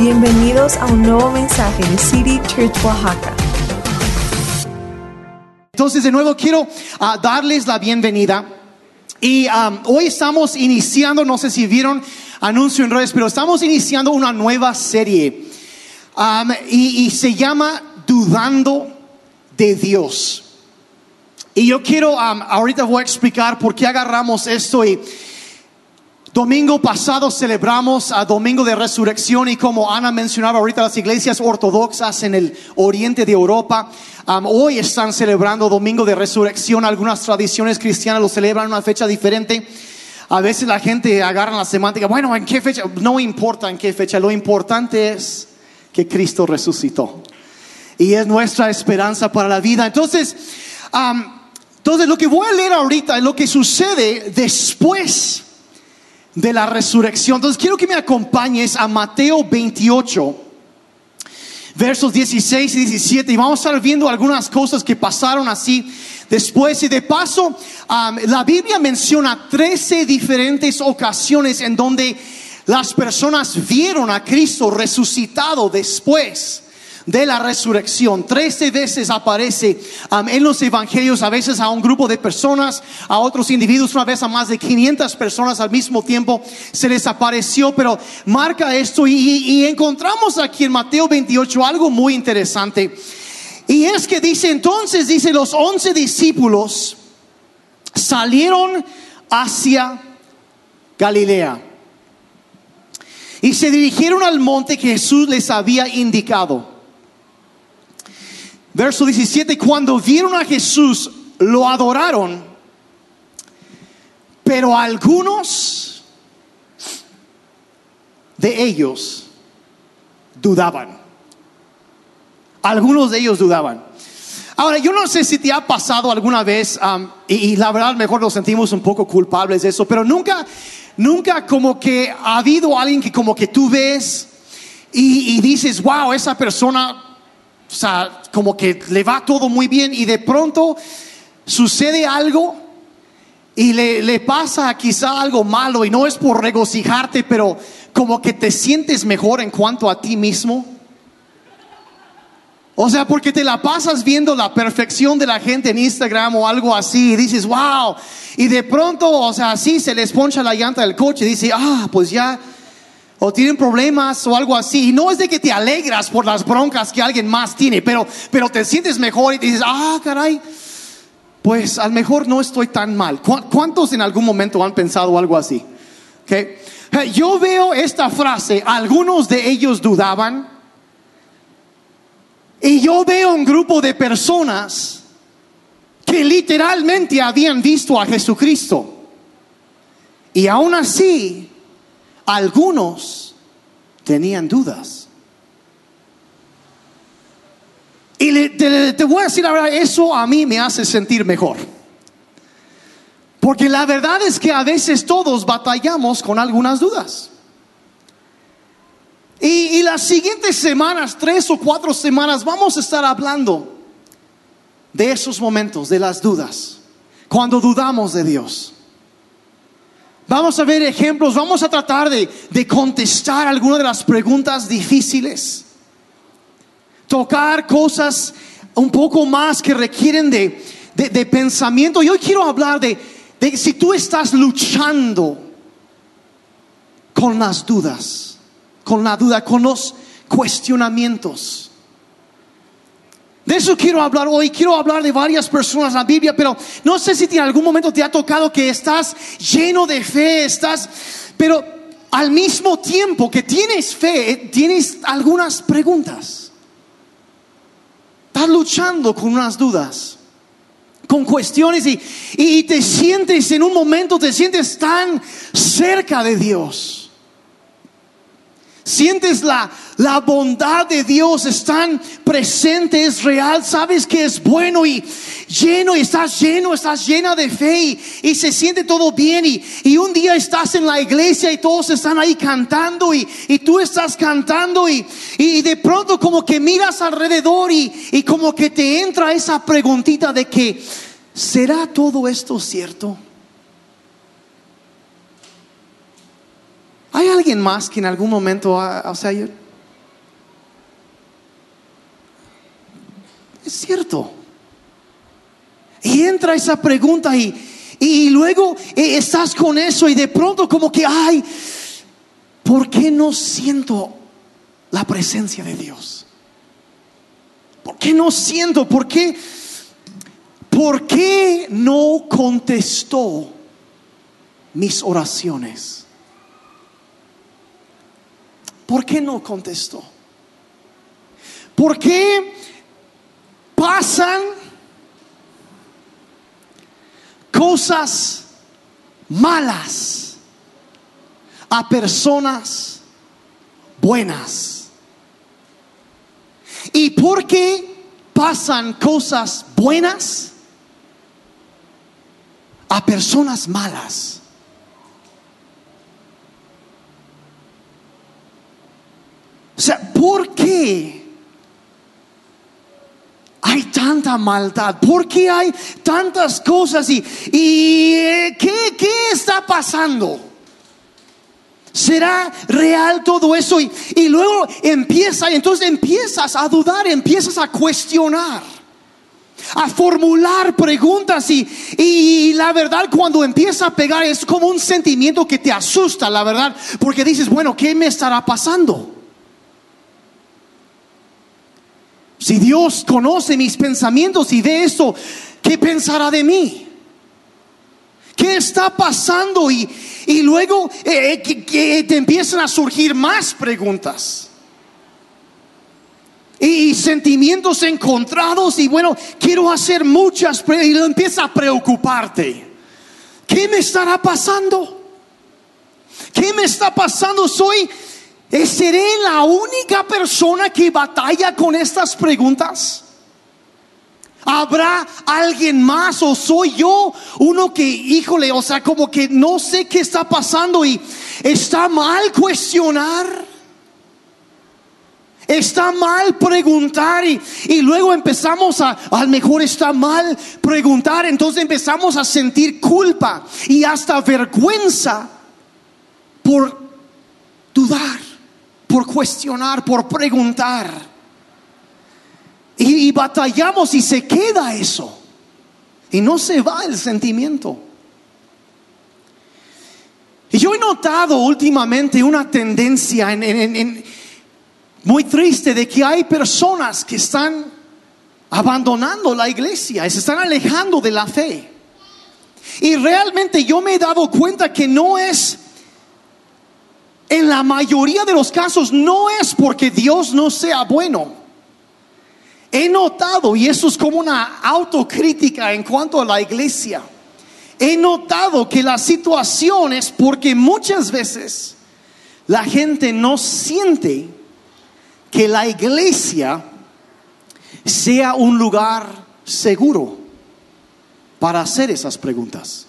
Bienvenidos a un nuevo mensaje de City Church Oaxaca. Entonces, de nuevo quiero ah, darles la bienvenida. Y hoy estamos iniciando, no sé si vieron anuncio en redes, pero estamos iniciando una nueva serie. Y, se llama Dudando de Dios. Y yo quiero, am, ahorita voy a explicar por qué agarramos esto y Domingo pasado celebramos a Domingo de Resurrección y como Ana mencionaba ahorita las iglesias ortodoxas en el oriente de Europa, hoy están celebrando Domingo de Resurrección. Algunas tradiciones cristianas lo celebran en una fecha diferente. A veces la gente agarra la semántica, bueno, ¿en qué fecha? No importa en qué fecha, lo importante es que Cristo resucitó. Y es nuestra esperanza para la vida. Entonces, entonces lo que voy a leer ahorita es lo que sucede después de la resurrección. Entonces quiero que me acompañes a Mateo 28, versos 16 y 17, y vamos a estar viendo algunas cosas que pasaron así después. Y de paso, la Biblia menciona 13 diferentes ocasiones en donde las personas vieron a Cristo resucitado después de la resurrección. Trece veces aparece en los evangelios, a veces a un grupo de personas, a otros individuos, una vez a más de 500 personas al mismo tiempo se les apareció, pero marca esto y, y encontramos aquí en Mateo 28 algo muy interesante. Y es que dice entonces, dice los once discípulos salieron hacia Galilea y se dirigieron al monte que Jesús les había indicado. Verso 17, cuando vieron a Jesús, lo adoraron, pero algunos de ellos dudaban. Algunos de ellos dudaban. Ahora, yo no sé si te ha pasado alguna vez, y, y, la verdad mejor nos sentimos un poco culpables de eso, pero nunca, nunca como que ha habido alguien que como que tú ves y, y dices, wow, esa persona o sea, como que le va todo muy bien y de pronto sucede algo y le, le, pasa quizá algo malo y no es por regocijarte, pero como que te sientes mejor en cuanto a ti mismo. O sea, porque te la pasas viendo la perfección de la gente en Instagram o algo así y dices, wow. Y de pronto, o sea, así se les poncha la llanta del coche y dice, ah, pues ya o tienen problemas o algo así. Y no es de que te alegras por las broncas que alguien más tiene, pero, pero te sientes mejor y dices, ah, caray, pues a lo mejor no estoy tan mal. ¿Cuántos en algún momento han pensado algo así? ¿Okay? Yo veo esta frase, algunos de ellos dudaban, y yo veo un grupo de personas que literalmente habían visto a Jesucristo. Y aún así, algunos tenían dudas. Y te, voy a decir la verdad, eso a mí me hace sentir mejor. Porque la verdad es que a veces todos batallamos con algunas dudas. Y las siguientes semanas, tres o cuatro semanas, vamos a estar hablando de esos momentos, de las dudas, cuando dudamos de Dios. Vamos a ver ejemplos, vamos a tratar de, de contestar algunas de las preguntas difíciles. Tocar cosas un poco más que requieren de, de, pensamiento. Yo quiero hablar de, de si tú estás luchando con las dudas, con la duda, con los cuestionamientos. De eso quiero hablar hoy. Quiero hablar de varias personas en la Biblia, pero no sé si en algún momento te ha tocado que estás lleno de fe, estás, pero al mismo tiempo que tienes fe, tienes algunas preguntas. Estás luchando con unas dudas, con cuestiones y, y te sientes en un momento, te sientes tan cerca de Dios. Sientes la, la bondad de Dios, es tan presente, es real, sabes que es bueno y lleno, y estás lleno, estás llena de fe y, se siente todo bien. Y, y, un día estás en la iglesia y todos están ahí cantando y, y tú estás cantando y, de pronto como que miras alrededor y como que te entra esa preguntita de que, ¿será todo esto cierto? ¿Hay alguien más que en algún momento, o sea, es cierto? Y entra esa pregunta y, y luego eh, estás con eso y de pronto como que, ay, ¿por qué no siento la presencia de Dios? ¿Por qué no siento? ¿Por qué? ¿Por qué no contestó mis oraciones? ¿Por qué no contestó? ¿Por qué pasan cosas malas a personas buenas? ¿Y por qué pasan cosas buenas a personas malas? O sea, ¿por qué hay tanta maldad? ¿Por qué hay tantas cosas? ¿Y, eh, ¿qué, qué está pasando? ¿Será real todo eso? Y, y luego empieza, y entonces empiezas a dudar, empiezas a cuestionar, a formular preguntas. Y, y la verdad, cuando empieza a pegar, es como un sentimiento que te asusta, la verdad, porque dices, bueno, ¿qué me estará pasando? Si Dios conoce mis pensamientos y ve esto, ¿qué pensará de mí? ¿Qué está pasando? Y, y luego eh, que, que te empiezan a surgir más preguntas. Y, sentimientos encontrados y bueno, quiero hacer muchas y empieza a preocuparte. ¿Qué me estará pasando? ¿Qué me está pasando? Soy eh, ¿Seré la única persona que batalla con estas preguntas? ¿Habrá alguien más o soy yo uno que, híjole, o sea, como que no sé qué está pasando y está mal cuestionar? Está mal preguntar y, y luego empezamos a, a lo mejor está mal preguntar, entonces empezamos a sentir culpa y hasta vergüenza por dudar, por cuestionar, por preguntar. Y, batallamos y se queda eso. Y no se va el sentimiento. Y yo he notado últimamente una tendencia en, en- en- en- muy triste de que hay personas que están abandonando la iglesia se están alejando de la fe. Y realmente yo me he dado cuenta que no es, en la mayoría de los casos, no es porque Dios no sea bueno. He notado, y eso es como una autocrítica en cuanto a la iglesia, he notado que la situación es porque muchas veces la gente no siente que la iglesia sea un lugar seguro para hacer esas preguntas.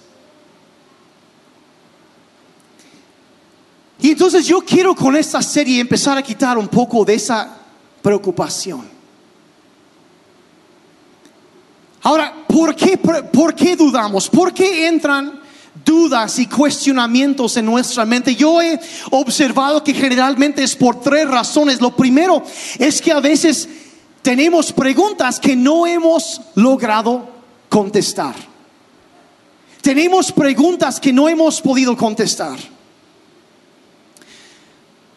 Y entonces yo quiero con esta serie empezar a quitar un poco de esa preocupación. Ahora, ¿por qué, por qué dudamos? ¿Por qué entran dudas y cuestionamientos en nuestra mente? Yo he observado que generalmente es por tres razones. Lo primero es que a veces tenemos preguntas que no hemos logrado contestar. Tenemos preguntas que no hemos podido contestar.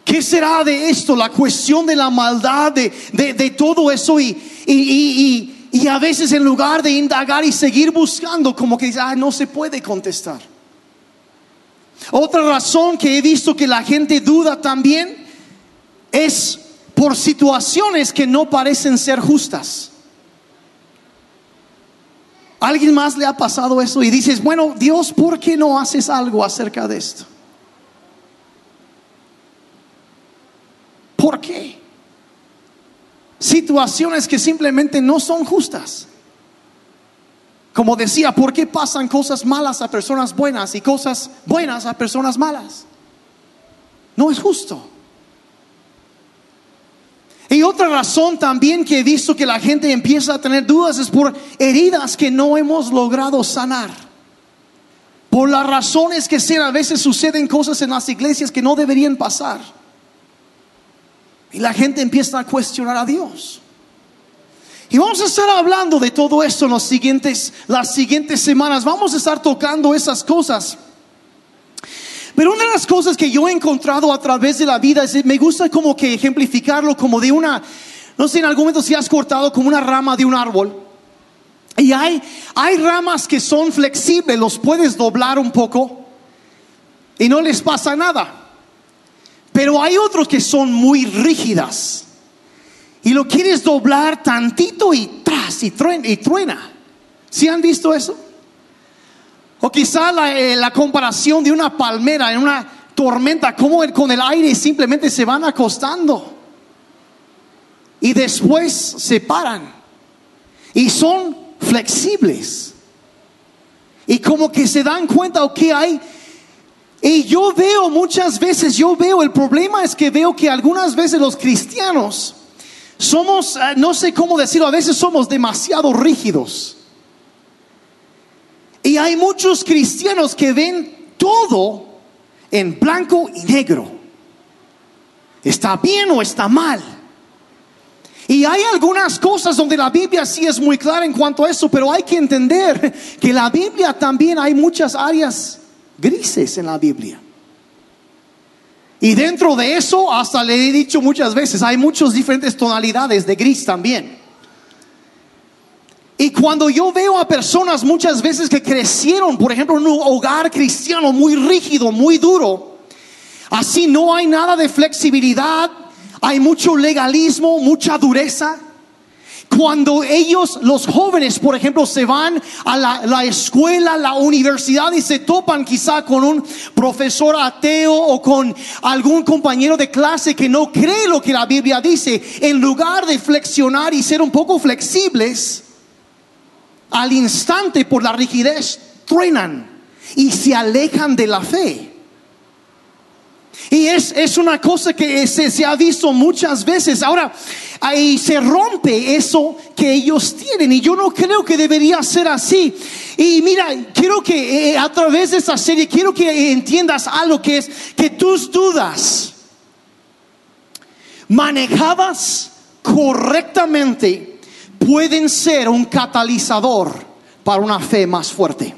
¿Qué será de esto? La cuestión de la maldad, de, de- todo eso. Y, y- y- y- y a veces en lugar de indagar y seguir buscando, como que ah, no se puede contestar. Otra razón que he visto que la gente duda también es por situaciones que no parecen ser justas. ¿Alguien más le ha pasado eso? Y dices, bueno, Dios, ¿por qué no haces algo acerca de esto? ¿Por qué? Situaciones que simplemente no son justas. Como decía, ¿por qué pasan cosas malas a personas buenas y cosas buenas a personas malas? No es justo. Y otra razón también que he visto que la gente empieza a tener dudas es por heridas que no hemos logrado sanar. Por las razones que sean, a veces suceden cosas en las iglesias que no deberían pasar. Y la gente empieza a cuestionar a Dios. Y vamos a estar hablando de todo esto en siguientes, las siguientes semanas. Vamos a estar tocando esas cosas. Pero una de las cosas que yo he encontrado a través de la vida es, me gusta como que ejemplificarlo como de una, no sé, en algún momento si has cortado como una rama de un árbol. Y hay, hay ramas que son flexibles, los puedes doblar un poco y no les pasa nada. Pero hay otros que son muy rígidas. Y lo quieres doblar tantito y tras y truena. Y truena. ¿Sí han visto eso? O quizá la, eh, comparación de una palmera en una tormenta, como con el aire simplemente se van acostando. Y después se paran. Y son flexibles. Y como que se dan cuenta, que hay y yo veo muchas veces, yo veo, el problema es que veo que algunas veces los cristianos somos, eh, no sé cómo decirlo, a veces somos demasiado rígidos. Y hay muchos cristianos que ven todo en blanco y negro. ¿Está bien o está mal? Y hay algunas cosas donde la Biblia sí es muy clara en cuanto a eso, pero hay que entender que la Biblia también hay muchas áreas grises en la Biblia. Y dentro de eso, hasta le he dicho muchas veces, hay muchas diferentes tonalidades de gris también. Y cuando yo veo a personas muchas veces que crecieron, por ejemplo, en un hogar cristiano muy rígido, muy duro, así no hay nada de flexibilidad, hay mucho legalismo, mucha dureza. Cuando ellos, los jóvenes, por ejemplo, se van a la, escuela, la universidad y se topan quizá con un profesor ateo o con algún compañero de clase que no cree lo que la Biblia dice, en lugar de flexionar y ser un poco flexibles, al instante por la rigidez truenan y se alejan de la fe. Y es, es una cosa que se, se, ha visto muchas veces. Ahora, ahí se rompe eso que ellos tienen. Y yo no creo que debería ser así. Y mira, quiero que eh, a través de esta serie, quiero que entiendas algo que es que tus dudas manejadas correctamente pueden ser un catalizador para una fe más fuerte.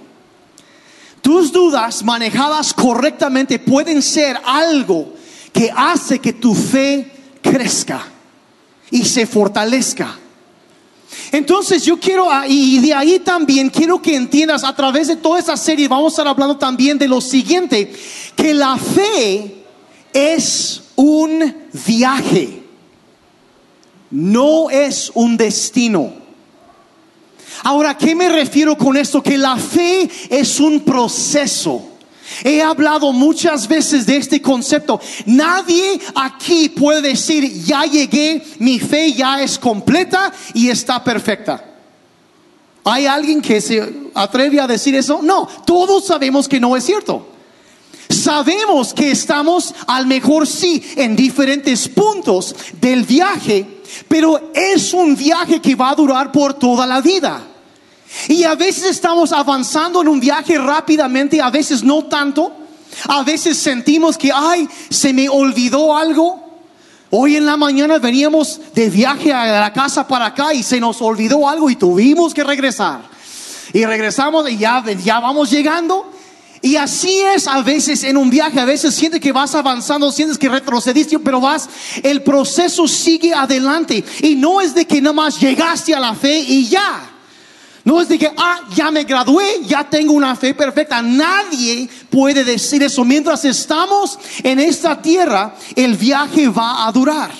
Tus dudas manejadas correctamente pueden ser algo que hace que tu fe crezca y se fortalezca. Entonces yo quiero, ah, y de ahí también quiero que entiendas a través de toda esta serie, vamos a estar hablando también de lo siguiente, que la fe es un viaje, no es un destino. Ahora, ¿qué me refiero con esto? Que la fe es un proceso. He hablado muchas veces de este concepto. Nadie aquí puede decir, ya llegué, mi fe ya es completa y está perfecta. ¿Hay alguien que se atreve a decir eso? No, todos sabemos que no es cierto. Sabemos que estamos al mejor sí en diferentes puntos del viaje pero es un viaje que va a durar por toda la vida. Y a veces estamos avanzando en un viaje rápidamente, a veces no tanto. A veces sentimos que, ay, se me olvidó algo. Hoy en la mañana veníamos de viaje a la casa para acá y se nos olvidó algo y tuvimos que regresar. Y regresamos y ya, ya vamos llegando y así es a veces en un viaje, a veces sientes que vas avanzando, sientes que retrocediste, pero vas, el proceso sigue adelante. Y no es de que nada más llegaste a la fe y ya. No es de que, ah, ya me gradué, ya tengo una fe perfecta. Nadie puede decir eso. Mientras estamos en esta tierra, el viaje va a durar.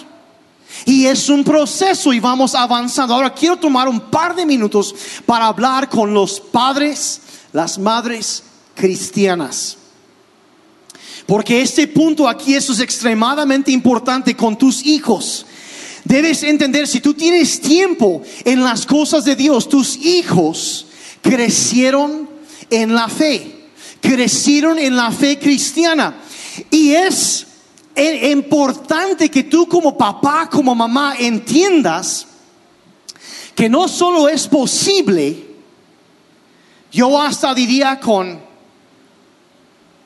Y es un proceso y vamos avanzando. Ahora quiero tomar un par de minutos para hablar con los padres, las madres cristianas. Porque este punto aquí eso es extremadamente importante con tus hijos. Debes entender, si tú tienes tiempo en las cosas de Dios, tus hijos crecieron en la fe, crecieron en la fe cristiana. Y es importante que tú como papá, como mamá, entiendas que no solo es posible, yo hasta diría con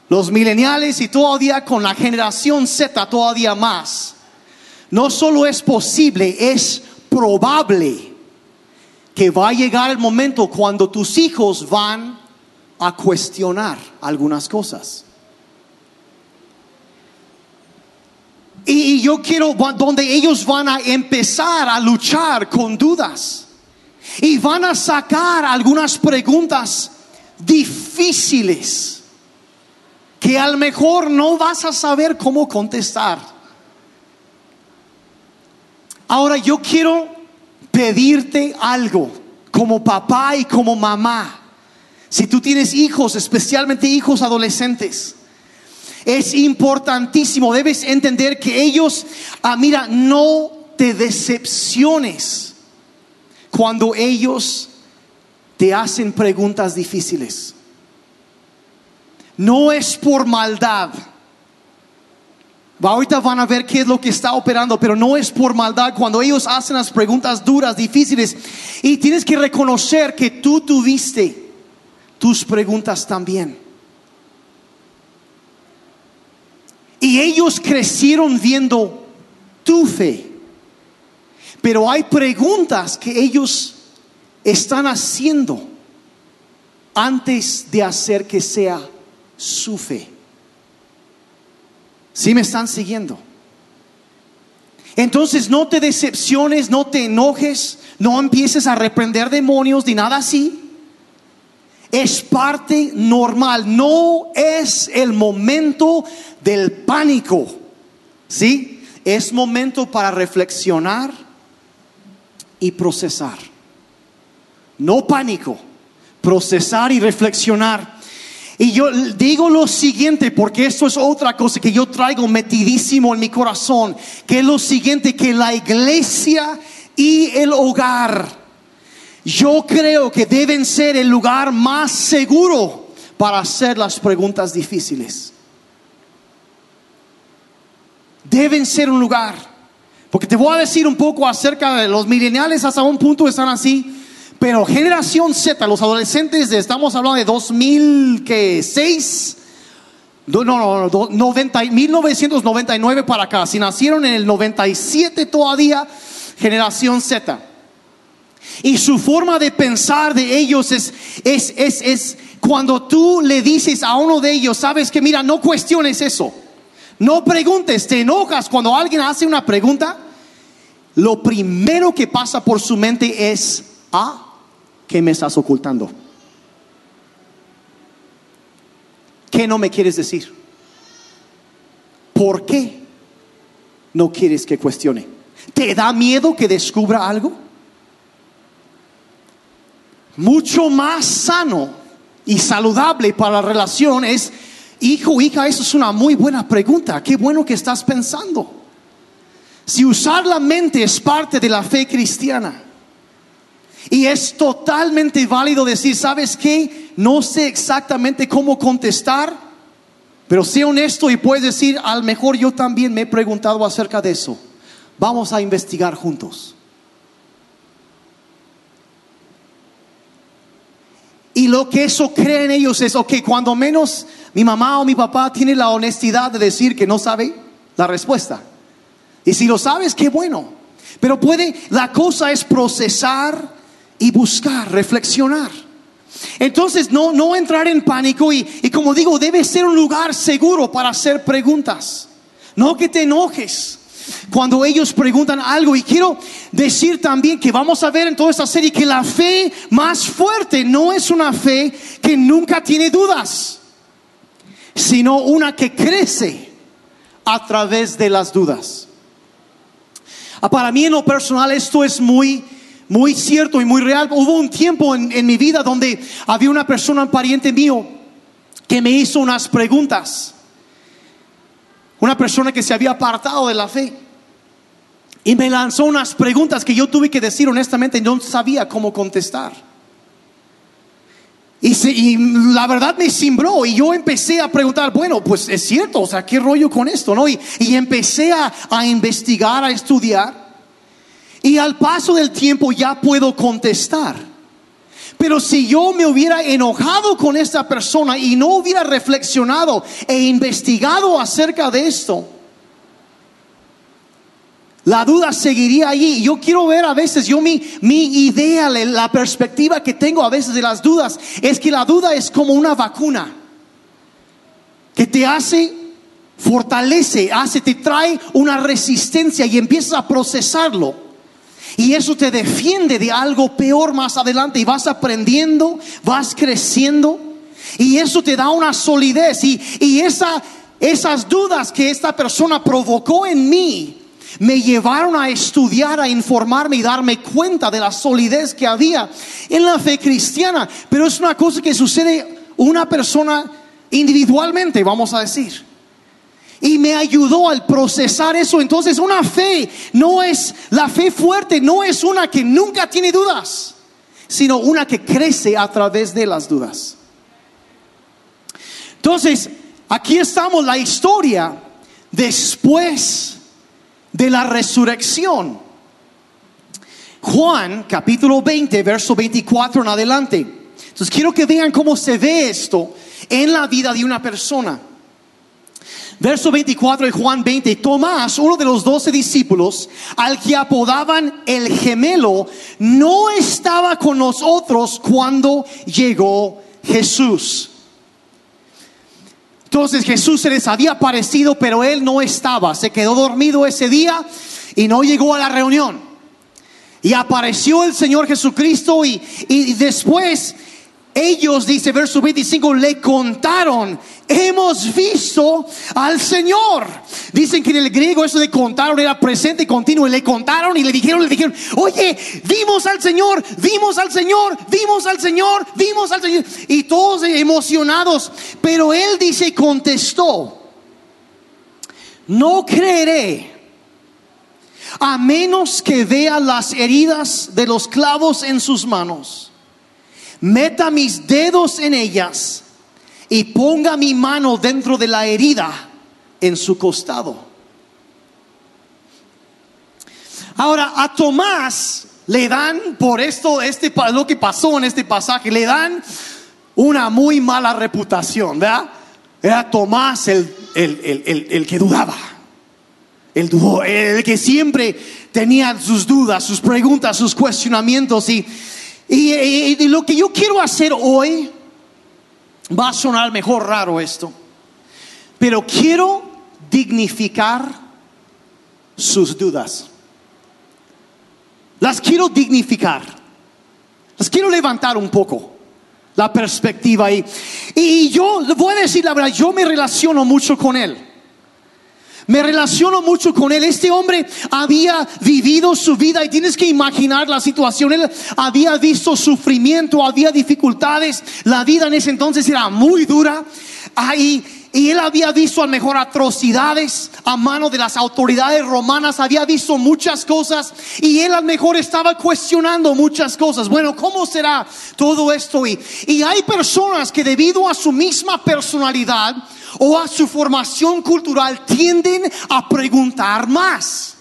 los mileniales y todavía con la generación Z todavía más. No solo es posible, es probable que va a llegar el momento cuando tus hijos van a cuestionar algunas cosas. Y yo quiero donde ellos van a empezar a luchar con dudas. Y van a sacar algunas preguntas difíciles que a lo mejor no vas a saber cómo contestar. Ahora yo quiero pedirte algo como papá y como mamá. Si tú tienes hijos, especialmente hijos adolescentes, es importantísimo, debes entender que ellos, ah, mira, no te decepciones cuando ellos te hacen preguntas difíciles. No es por maldad. Ahorita van a ver qué es lo que está operando, pero no es por maldad cuando ellos hacen las preguntas duras, difíciles. Y tienes que reconocer que tú tuviste tus preguntas también. Y ellos crecieron viendo tu fe. Pero hay preguntas que ellos están haciendo antes de hacer que sea su fe. Si me están siguiendo? Entonces no te decepciones, no te enojes, no empieces a reprender demonios ni nada así. Es parte normal, no es el momento del pánico. ¿Sí? Es momento para reflexionar y procesar. No pánico, procesar y reflexionar. Y yo digo lo siguiente, porque esto es otra cosa que yo traigo metidísimo en mi corazón, que es lo siguiente, que la iglesia y el hogar yo creo que deben ser el lugar más seguro para hacer las preguntas difíciles. Deben ser un lugar. Porque te voy a decir un poco acerca de los mileniales, hasta un punto están así. Pero generación Z, los adolescentes, estamos hablando de 2006, no, no, no, 90, 1999 para acá. Si nacieron en el 97 todavía, generación Z. Y su forma de pensar de ellos es, es, es, es cuando tú le dices a uno de ellos, sabes que mira, no cuestiones eso. No preguntes, te enojas cuando alguien hace una pregunta. Lo primero que pasa por su mente es, ah, ¿qué me estás ocultando? ¿Qué no me quieres decir? ¿Por qué no quieres que cuestione? ¿Te da miedo que descubra algo? mucho más sano y saludable para la relación es, hijo, hija, eso es una muy buena pregunta. Qué bueno que estás pensando. Si usar la mente es parte de la fe cristiana. Y es totalmente válido decir, ¿sabes qué? No sé exactamente cómo contestar, pero sé honesto y puedes decir, al mejor yo también me he preguntado acerca de eso. Vamos a investigar juntos. Y lo que eso cree en ellos es, ok, cuando menos mi mamá o mi papá tiene la honestidad de decir que no sabe la respuesta. Y si lo sabes, qué bueno. Pero puede, la cosa es procesar y buscar, reflexionar. Entonces, no, no entrar en pánico y, y como digo, debe ser un lugar seguro para hacer preguntas. No que te enojes cuando ellos preguntan algo. Y quiero decir también que vamos a ver en toda esta serie que la fe más fuerte no es una fe que nunca tiene dudas, sino una que crece a través de las dudas. Ah, para mí en lo personal esto es muy, muy cierto y muy real. Hubo un tiempo en, en mi vida donde había una persona, un pariente mío, que me hizo unas preguntas. Una persona que se había apartado de la fe. Y me lanzó unas preguntas que yo tuve que decir honestamente, no sabía cómo contestar. Y, la verdad me cimbró y yo empecé a preguntar, bueno, pues es cierto, o sea, ¿qué rollo con esto? ¿no? Y, empecé a, a investigar, a estudiar. Y al paso del tiempo ya puedo contestar. Pero si yo me hubiera enojado con esta persona y no hubiera reflexionado e investigado acerca de esto, la duda seguiría allí. Yo quiero ver a veces, yo mi, mi idea, la perspectiva que tengo a veces de las dudas, es que la duda es como una vacuna que te hace, fortalece, hace, te trae una resistencia y empiezas a procesarlo. Y eso te defiende de algo peor más adelante y vas aprendiendo, vas creciendo y eso te da una solidez y, y esa, esas dudas que esta persona provocó en mí me llevaron a estudiar, a informarme y darme cuenta de la solidez que había en la fe cristiana. Pero es una cosa que sucede una persona individualmente, vamos a decir. Y me ayudó al procesar eso. Entonces una fe no es, la fe fuerte no es una que nunca tiene dudas, sino una que crece a través de las dudas. Entonces, aquí estamos la historia después de la resurrección. Juan capítulo 20, verso 24 en adelante. Entonces quiero que vean cómo se ve esto en la vida de una persona. Verso 24 de Juan 20, Tomás, uno de los doce discípulos, al que apodaban el gemelo, no estaba con nosotros cuando llegó Jesús. Entonces Jesús se les había aparecido, pero él no estaba, se quedó dormido ese día y no llegó a la reunión. Y apareció el Señor Jesucristo y, y después ellos, dice verso 25, le contaron, hemos visto al Señor. Dicen que en el griego eso de contaron era presente continuo y le contaron y le dijeron, le dijeron, oye, vimos al Señor, vimos al Señor, vimos al Señor, vimos al Señor. Y todos emocionados, pero él dice, contestó, no creeré a menos que vea las heridas de los clavos en sus manos meta mis dedos en ellas y ponga mi mano dentro de la herida en su costado. Ahora a Tomás le dan por esto, este lo que pasó en este pasaje, le dan una muy mala reputación, ¿verdad? Era Tomás el, el, el, el, el que dudaba, el, dudó, el que siempre tenía sus dudas, sus preguntas, sus cuestionamientos y y, lo que yo quiero hacer hoy va a sonar mejor raro esto, pero quiero dignificar sus dudas. Las quiero dignificar. Las quiero levantar un poco la perspectiva ahí. Y yo voy a decir la verdad, yo me relaciono mucho con él. Me relaciono mucho con él. Este hombre había vivido su vida y tienes que imaginar la situación. Él había visto sufrimiento, había dificultades. La vida en ese entonces era muy dura. Ahí, y él había visto a mejor atrocidades a mano de las autoridades romanas, había visto muchas cosas y él a lo mejor estaba cuestionando muchas cosas. Bueno, ¿cómo será todo esto? Y, y hay personas que debido a su misma personalidad, o a su formación cultural tienden a preguntar más.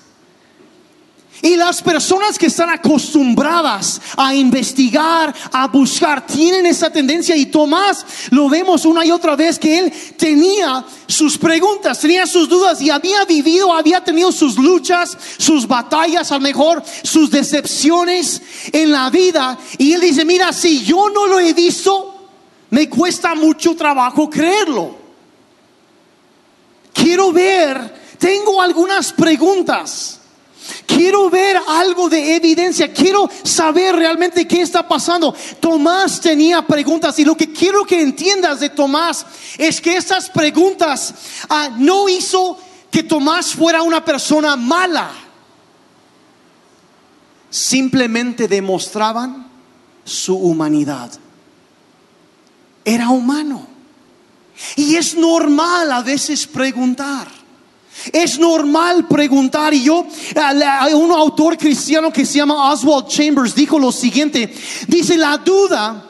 Y las personas que están acostumbradas a investigar, a buscar, tienen esa tendencia. Y Tomás lo vemos una y otra vez que él tenía sus preguntas, tenía sus dudas y había vivido, había tenido sus luchas, sus batallas, a lo mejor sus decepciones en la vida. Y él dice, mira, si yo no lo he visto, me cuesta mucho trabajo creerlo. Quiero ver, tengo algunas preguntas. Quiero ver algo de evidencia. Quiero saber realmente qué está pasando. Tomás tenía preguntas y lo que quiero que entiendas de Tomás es que estas preguntas ah, no hizo que Tomás fuera una persona mala. Simplemente demostraban su humanidad. Era humano. Y es normal a veces preguntar. Es normal preguntar. Y yo, un autor cristiano que se llama Oswald Chambers dijo lo siguiente. Dice, la duda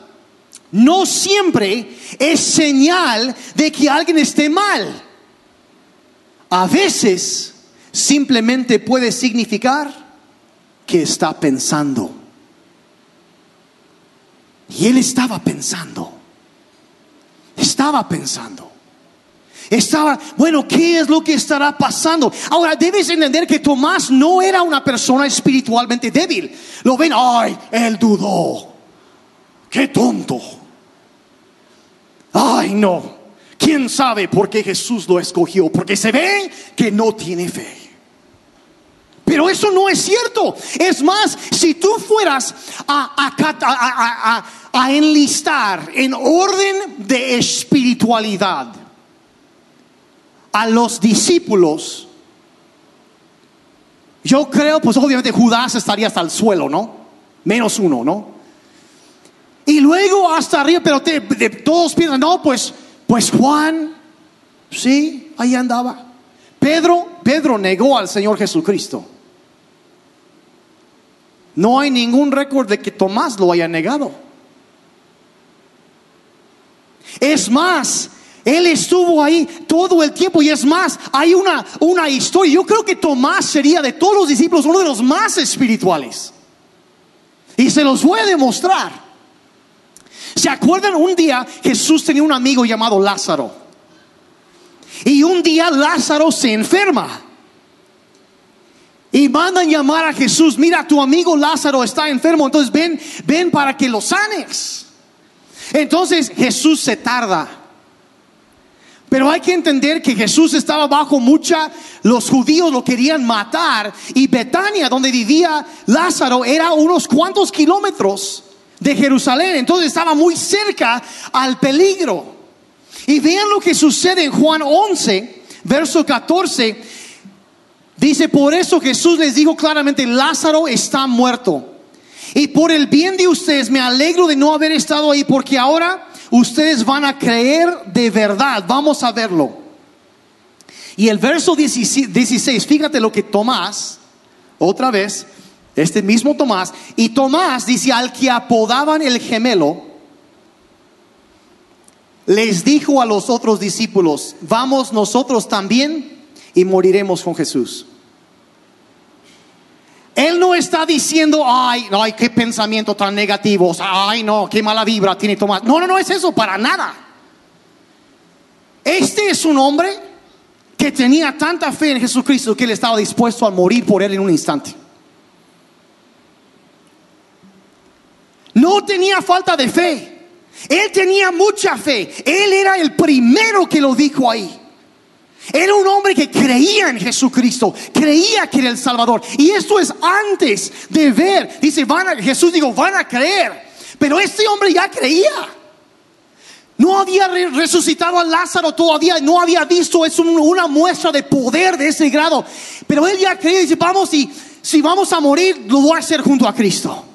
no siempre es señal de que alguien esté mal. A veces simplemente puede significar que está pensando. Y él estaba pensando. Estaba pensando. Estaba, bueno, ¿qué es lo que estará pasando? Ahora, debes entender que Tomás no era una persona espiritualmente débil. Lo ven, ay, él dudó. Qué tonto. Ay, no. ¿Quién sabe por qué Jesús lo escogió? Porque se ve que no tiene fe. Pero eso no es cierto. Es más, si tú fueras a, enlistar en orden de espiritualidad a los discípulos, yo creo, pues obviamente Judas estaría hasta el suelo, ¿no? Menos uno, ¿no? Y luego hasta arriba, pero todos piensan, no, pues, pues Juan, sí, ahí andaba. Pedro, Pedro negó al Señor Jesucristo. No hay ningún récord de que Tomás lo haya negado. Es más, él estuvo ahí todo el tiempo y es más, hay una, una historia. Yo creo que Tomás sería de todos los discípulos uno de los más espirituales. Y se los voy a demostrar. ¿Se acuerdan? Un día Jesús tenía un amigo llamado Lázaro. Y un día Lázaro se enferma. Y mandan llamar a Jesús, mira, tu amigo Lázaro está enfermo, entonces ven, ven para que lo sanes. Entonces Jesús se tarda. Pero hay que entender que Jesús estaba bajo mucha, los judíos lo querían matar y Betania, donde vivía Lázaro, era unos cuantos kilómetros de Jerusalén. Entonces estaba muy cerca al peligro. Y vean lo que sucede en Juan 11, verso 14. Dice, por eso Jesús les dijo claramente, Lázaro está muerto. Y por el bien de ustedes me alegro de no haber estado ahí, porque ahora ustedes van a creer de verdad. Vamos a verlo. Y el verso 16, fíjate lo que Tomás, otra vez, este mismo Tomás, y Tomás dice, al que apodaban el gemelo, les dijo a los otros discípulos, vamos nosotros también y moriremos con Jesús. Él no está diciendo, ay, ay, qué pensamiento tan negativo, ay, no, qué mala vibra tiene Tomás. No, no, no es eso, para nada. Este es un hombre que tenía tanta fe en Jesucristo que él estaba dispuesto a morir por él en un instante. No tenía falta de fe. Él tenía mucha fe. Él era el primero que lo dijo ahí. Era un hombre que creía en Jesucristo, creía que era el Salvador. Y esto es antes de ver. Dice, van a, Jesús dijo, van a creer. Pero este hombre ya creía. No había resucitado a Lázaro todavía, no había visto, es una muestra de poder de ese grado. Pero él ya creía dice, vamos, y si vamos a morir, lo voy a hacer junto a Cristo.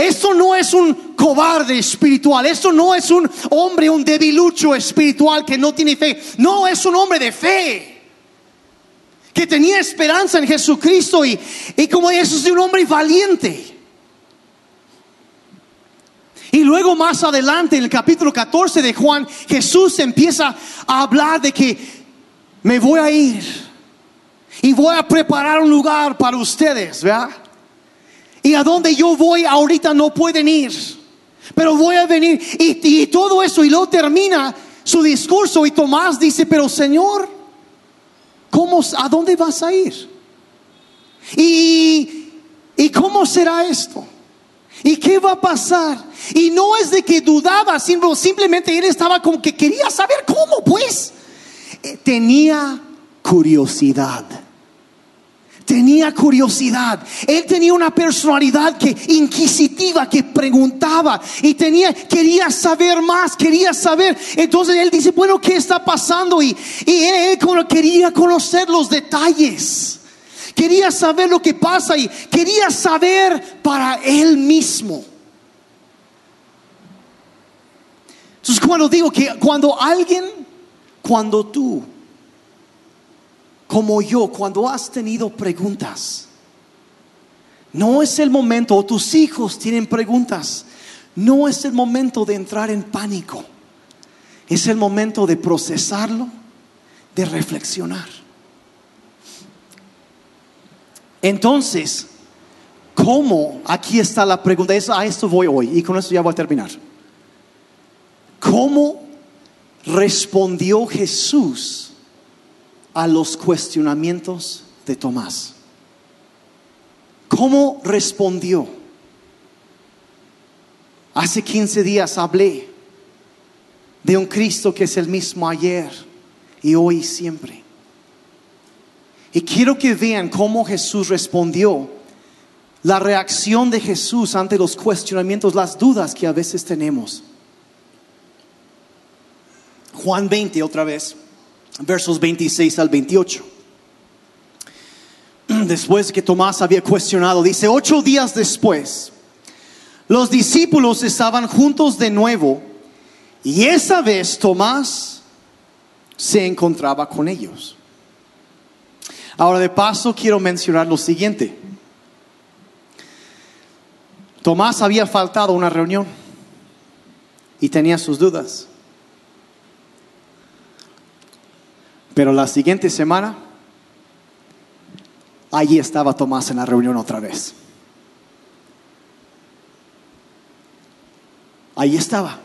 Esto no es un cobarde espiritual, esto no es un hombre, un debilucho espiritual que no tiene fe, no es un hombre de fe, que tenía esperanza en Jesucristo y, y como eso es un hombre valiente. Y luego más adelante, en el capítulo 14 de Juan, Jesús empieza a hablar de que me voy a ir y voy a preparar un lugar para ustedes, ¿verdad? Y a donde yo voy ahorita no pueden ir. Pero voy a venir. Y, todo eso. Y luego termina su discurso. Y Tomás dice, pero Señor, ¿cómo, ¿a dónde vas a ir? Y, ¿Y cómo será esto? ¿Y qué va a pasar? Y no es de que dudaba, sino simplemente él estaba como que quería saber cómo, pues. Eh, tenía curiosidad tenía curiosidad. Él tenía una personalidad que inquisitiva, que preguntaba y tenía quería saber más, quería saber. Entonces él dice, "Bueno, ¿qué está pasando?" Y, él, quería conocer los detalles. Quería saber lo que pasa y quería saber para él mismo. Entonces cuando digo que cuando alguien, cuando tú como yo, cuando has tenido preguntas, no es el momento, o tus hijos tienen preguntas, no es el momento de entrar en pánico, es el momento de procesarlo, de reflexionar. Entonces, ¿cómo? Aquí está la pregunta, a esto voy hoy y con esto ya voy a terminar. ¿Cómo respondió Jesús a los cuestionamientos de Tomás? ¿Cómo respondió? Hace 15 días hablé de un Cristo que es el mismo ayer y hoy y siempre. Y quiero que vean cómo Jesús respondió, la reacción de Jesús ante los cuestionamientos, las dudas que a veces tenemos. Juan 20 otra vez, versos 26 al 28. Después que Tomás había cuestionado, dice, ocho días después, los discípulos estaban juntos de nuevo y esa vez Tomás se encontraba con ellos. Ahora de paso quiero mencionar lo siguiente. Tomás había faltado a una reunión y tenía sus dudas. Pero la siguiente semana, allí estaba Tomás en la reunión otra vez. Ahí estaba.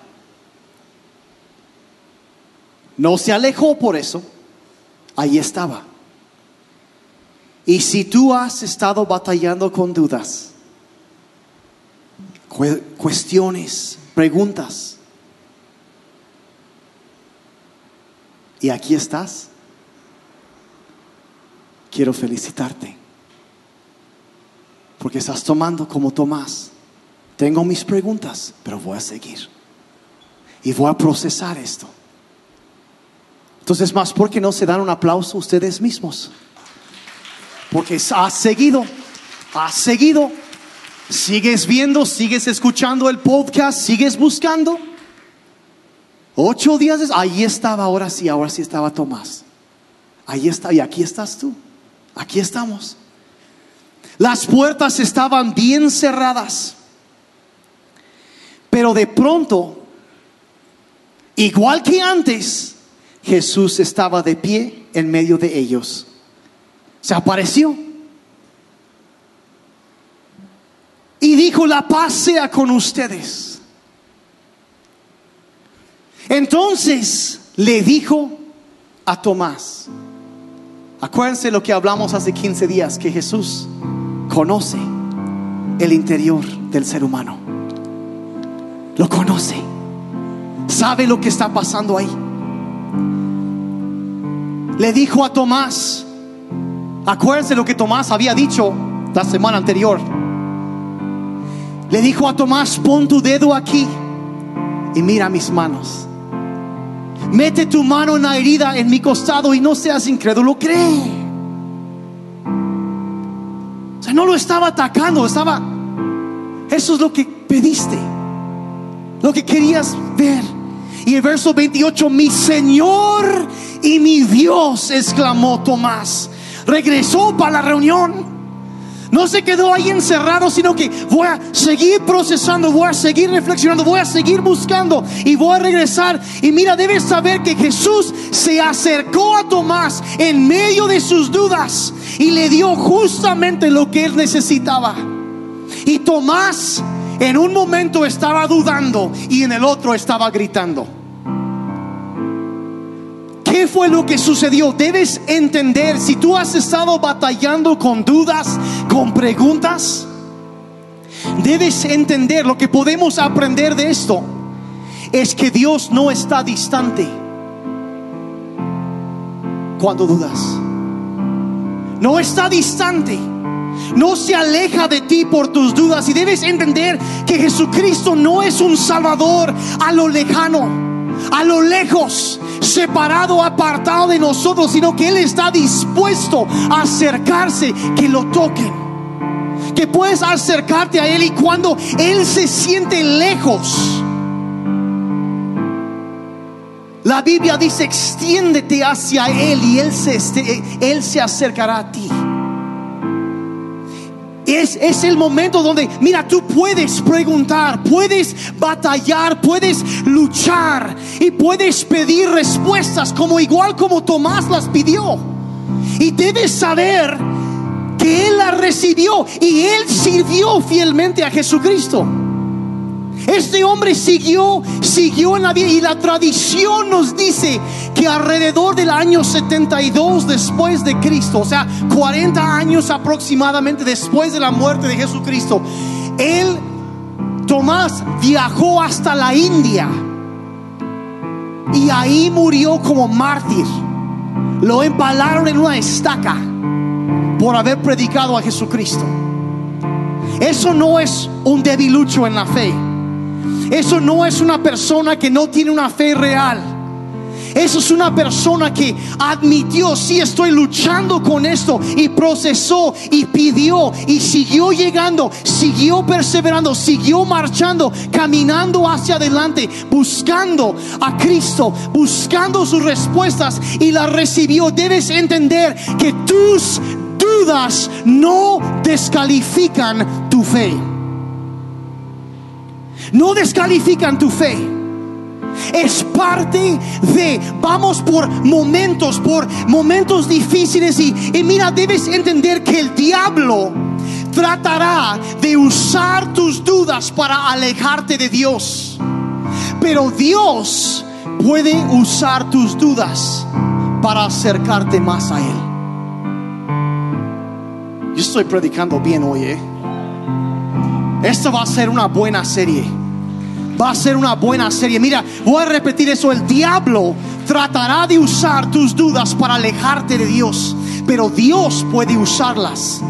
No se alejó por eso. Ahí estaba. Y si tú has estado batallando con dudas, cuestiones, preguntas, y aquí estás, quiero felicitarte. Porque estás tomando como Tomás. Tengo mis preguntas, pero voy a seguir. Y voy a procesar esto. Entonces, más, ¿por qué no se dan un aplauso ustedes mismos? Porque has seguido, has seguido, sigues viendo, sigues escuchando el podcast, sigues buscando. Ocho días, ahí estaba, ahora sí, ahora sí estaba Tomás. Ahí está, y aquí estás tú. Aquí estamos. Las puertas estaban bien cerradas. Pero de pronto, igual que antes, Jesús estaba de pie en medio de ellos se apareció. Y dijo, la paz sea con ustedes. Entonces le dijo a Tomás, acuérdense lo que hablamos hace 15 días, que Jesús conoce el interior del ser humano. Lo conoce. Sabe lo que está pasando ahí. Le dijo a Tomás, Acuérdense lo que Tomás había dicho la semana anterior. Le dijo a Tomás, pon tu dedo aquí y mira mis manos. Mete tu mano en la herida en mi costado y no seas incrédulo, cree. O sea, no lo estaba atacando, estaba... Eso es lo que pediste, lo que querías ver. Y el verso 28, mi Señor y mi Dios, exclamó Tomás regresó para la reunión. No se quedó ahí encerrado, sino que voy a seguir procesando, voy a seguir reflexionando, voy a seguir buscando y voy a regresar. Y mira, debes saber que Jesús se acercó a Tomás en medio de sus dudas y le dio justamente lo que él necesitaba. Y Tomás en un momento estaba dudando y en el otro estaba gritando. ¿Qué fue lo que sucedió? Debes entender, si tú has estado batallando con dudas, con preguntas, debes entender lo que podemos aprender de esto. Es que Dios no está distante cuando dudas. No está distante. No se aleja de ti por tus dudas. Y debes entender que Jesucristo no es un Salvador a lo lejano a lo lejos, separado, apartado de nosotros, sino que Él está dispuesto a acercarse, que lo toquen. Que puedes acercarte a Él y cuando Él se siente lejos, la Biblia dice, extiéndete hacia Él y Él se, este, él se acercará a ti. Es, el momento donde, mira, tú puedes preguntar, puedes batallar, puedes luchar y puedes pedir respuestas como igual como Tomás las pidió. Y debes saber que Él las recibió y Él sirvió fielmente a Jesucristo. Este hombre siguió, siguió en la vida y la tradición nos dice que alrededor del año 72 después de Cristo, o sea, 40 años aproximadamente después de la muerte de Jesucristo, él, Tomás, viajó hasta la India y ahí murió como mártir. Lo empalaron en una estaca por haber predicado a Jesucristo. Eso no es un debilucho en la fe. Eso no es una persona que no tiene una fe real. Eso es una persona que admitió, sí estoy luchando con esto y procesó y pidió y siguió llegando, siguió perseverando, siguió marchando, caminando hacia adelante, buscando a Cristo, buscando sus respuestas y las recibió. Debes entender que tus dudas no descalifican tu fe. No descalifican tu fe. Es parte de, vamos por momentos, por momentos difíciles y, mira, debes entender que el diablo tratará de usar tus dudas para alejarte de Dios. Pero Dios puede usar tus dudas para acercarte más a Él. Yo estoy predicando bien hoy, ¿eh? Esto va a ser una buena serie. Va a ser una buena serie. Mira, voy a repetir eso. El diablo tratará de usar tus dudas para alejarte de Dios. Pero Dios puede usarlas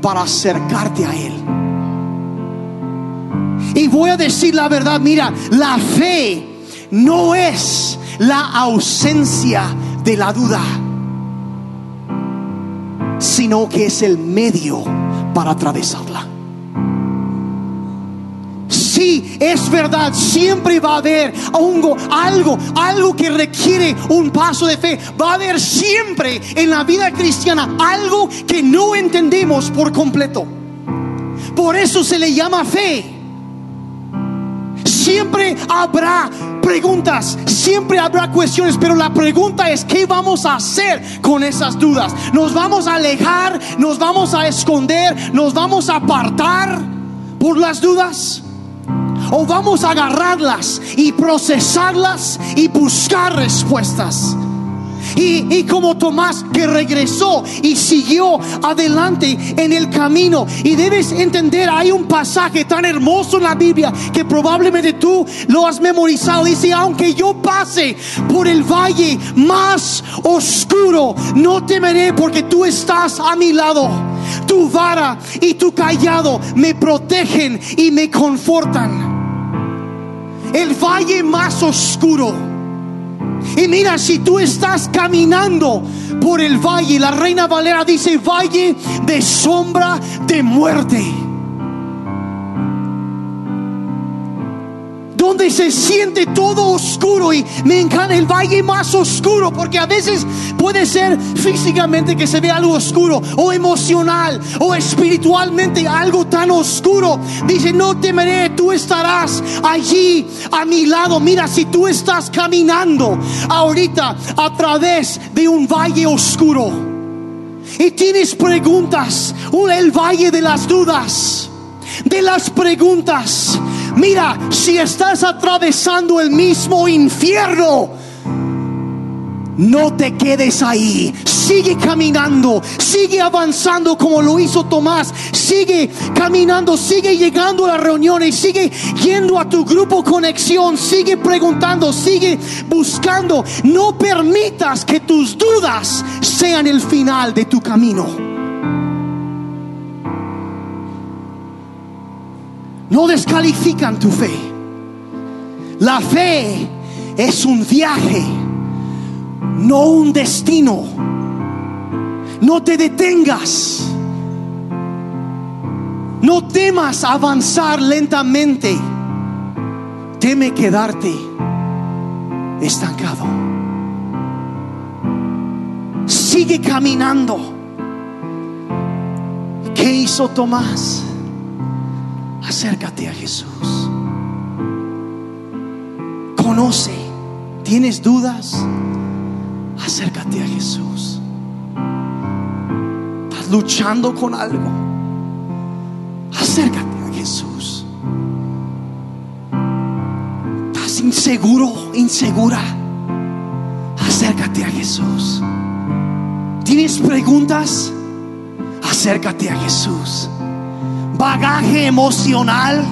para acercarte a Él. Y voy a decir la verdad, mira, la fe no es la ausencia de la duda, sino que es el medio para atravesarla. Sí, es verdad, siempre va a haber algo, algo, algo que requiere un paso de fe. Va a haber siempre en la vida cristiana algo que no entendemos por completo. Por eso se le llama fe. Siempre habrá preguntas, siempre habrá cuestiones, pero la pregunta es, ¿qué vamos a hacer con esas dudas? ¿Nos vamos a alejar? ¿Nos vamos a esconder? ¿Nos vamos a apartar por las dudas? ¿O vamos a agarrarlas y procesarlas y buscar respuestas? Y, y, como Tomás que regresó y siguió adelante en el camino. Y debes entender, hay un pasaje tan hermoso en la Biblia que probablemente tú lo has memorizado. Dice, aunque yo pase por el valle más oscuro, no temeré porque tú estás a mi lado. Tu vara y tu callado me protegen y me confortan. El valle más oscuro y mira, si tú estás caminando por el valle, la reina Valera dice valle de sombra de muerte. Donde se siente todo oscuro y me encanta el valle más oscuro porque a veces puede ser físicamente que se ve algo oscuro o emocional o espiritualmente algo tan oscuro. Dice, no temeré, tú estarás allí a mi lado. Mira, si tú estás caminando ahorita a través de un valle oscuro y tienes preguntas, el valle de las dudas, de las preguntas Mira, si estás atravesando el mismo infierno, no te quedes ahí. Sigue caminando, sigue avanzando como lo hizo Tomás. Sigue caminando, sigue llegando a las reuniones, sigue yendo a tu grupo conexión, sigue preguntando, sigue buscando. No permitas que tus dudas sean el final de tu camino. No descalifican tu fe. La fe es un viaje, no un destino. No te detengas. No temas avanzar lentamente. Teme quedarte estancado. Sigue caminando. ¿Qué hizo Tomás? Acércate a Jesús. Conoce. ¿Tienes dudas? Acércate a Jesús. ¿Estás luchando con algo? Acércate a Jesús. inseguro, insegura, acércate a Jesús. ¿Tienes preguntas? Acércate a Jesús. Bagaje emocional,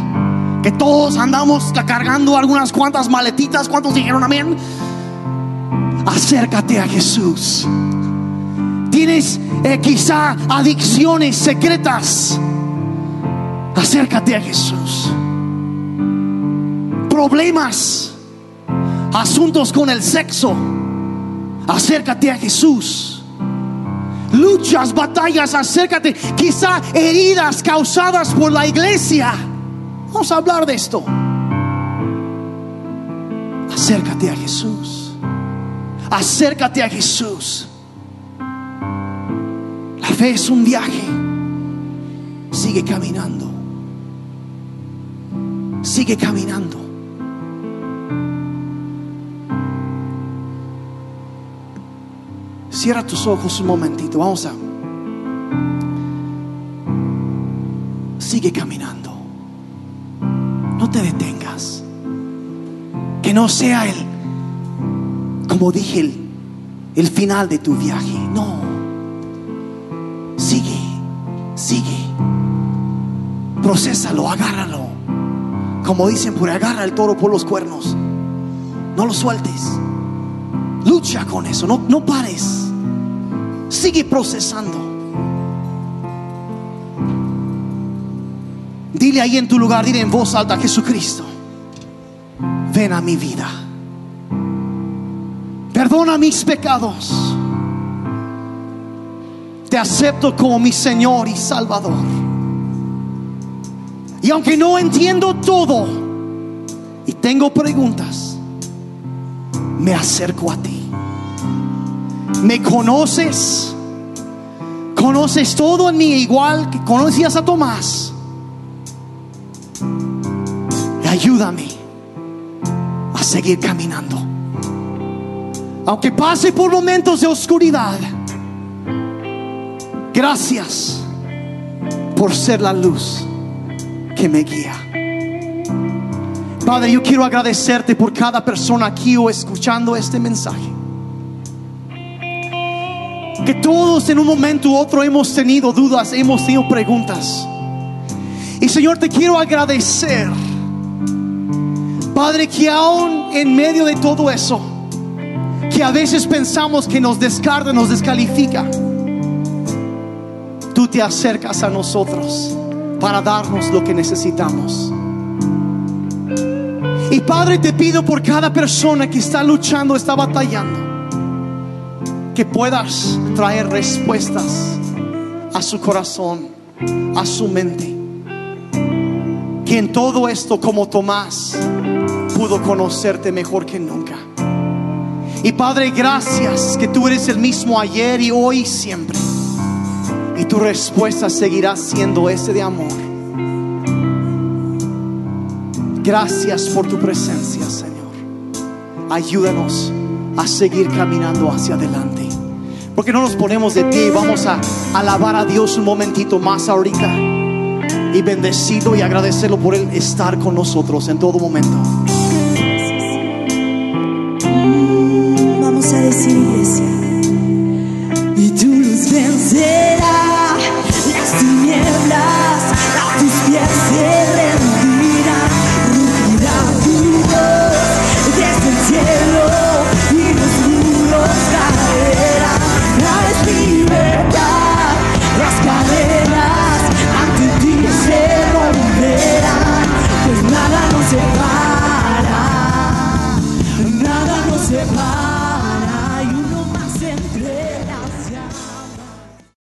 que todos andamos cargando algunas cuantas maletitas. ¿Cuántos dijeron amén? Acércate a Jesús. Tienes eh, quizá adicciones secretas. Acércate a Jesús. Problemas, asuntos con el sexo. Acércate a Jesús. Luchas, batallas, acércate. Quizá heridas causadas por la iglesia. Vamos a hablar de esto. Acércate a Jesús. Acércate a Jesús. La fe es un viaje. Sigue caminando. Sigue caminando. Cierra tus ojos un momentito. Vamos a. Sigue caminando. No te detengas. Que no sea el, como dije, el, el final de tu viaje. No. Sigue, sigue. Procésalo, agárralo. Como dicen por agarra el toro por los cuernos. No lo sueltes. Lucha con eso, no, no pares. Sigue procesando. Dile ahí en tu lugar, dile en voz alta, Jesucristo, ven a mi vida. Perdona mis pecados. Te acepto como mi Señor y Salvador. Y aunque no entiendo todo y tengo preguntas, me acerco a ti. Me conoces. Conoces todo en mí igual que conocías a Tomás. Ayúdame a seguir caminando. Aunque pase por momentos de oscuridad. Gracias por ser la luz que me guía. Padre, yo quiero agradecerte por cada persona aquí o escuchando este mensaje. Que todos en un momento u otro hemos tenido dudas, hemos tenido preguntas. Y Señor, te quiero agradecer. Padre, que aún en medio de todo eso, que a veces pensamos que nos descarta, nos descalifica, tú te acercas a nosotros para darnos lo que necesitamos. Y Padre, te pido por cada persona que está luchando, está batallando, que puedas traer respuestas a su corazón, a su mente. Que en todo esto, como Tomás, pudo conocerte mejor que nunca. Y Padre, gracias que tú eres el mismo ayer y hoy y siempre. Y tu respuesta seguirá siendo ese de amor. Gracias por tu presencia, Señor. Ayúdanos a seguir caminando hacia adelante. Porque no nos ponemos de pie y vamos a alabar a Dios un momentito más ahorita. Y bendecido y agradecerlo por Él estar con nosotros en todo momento.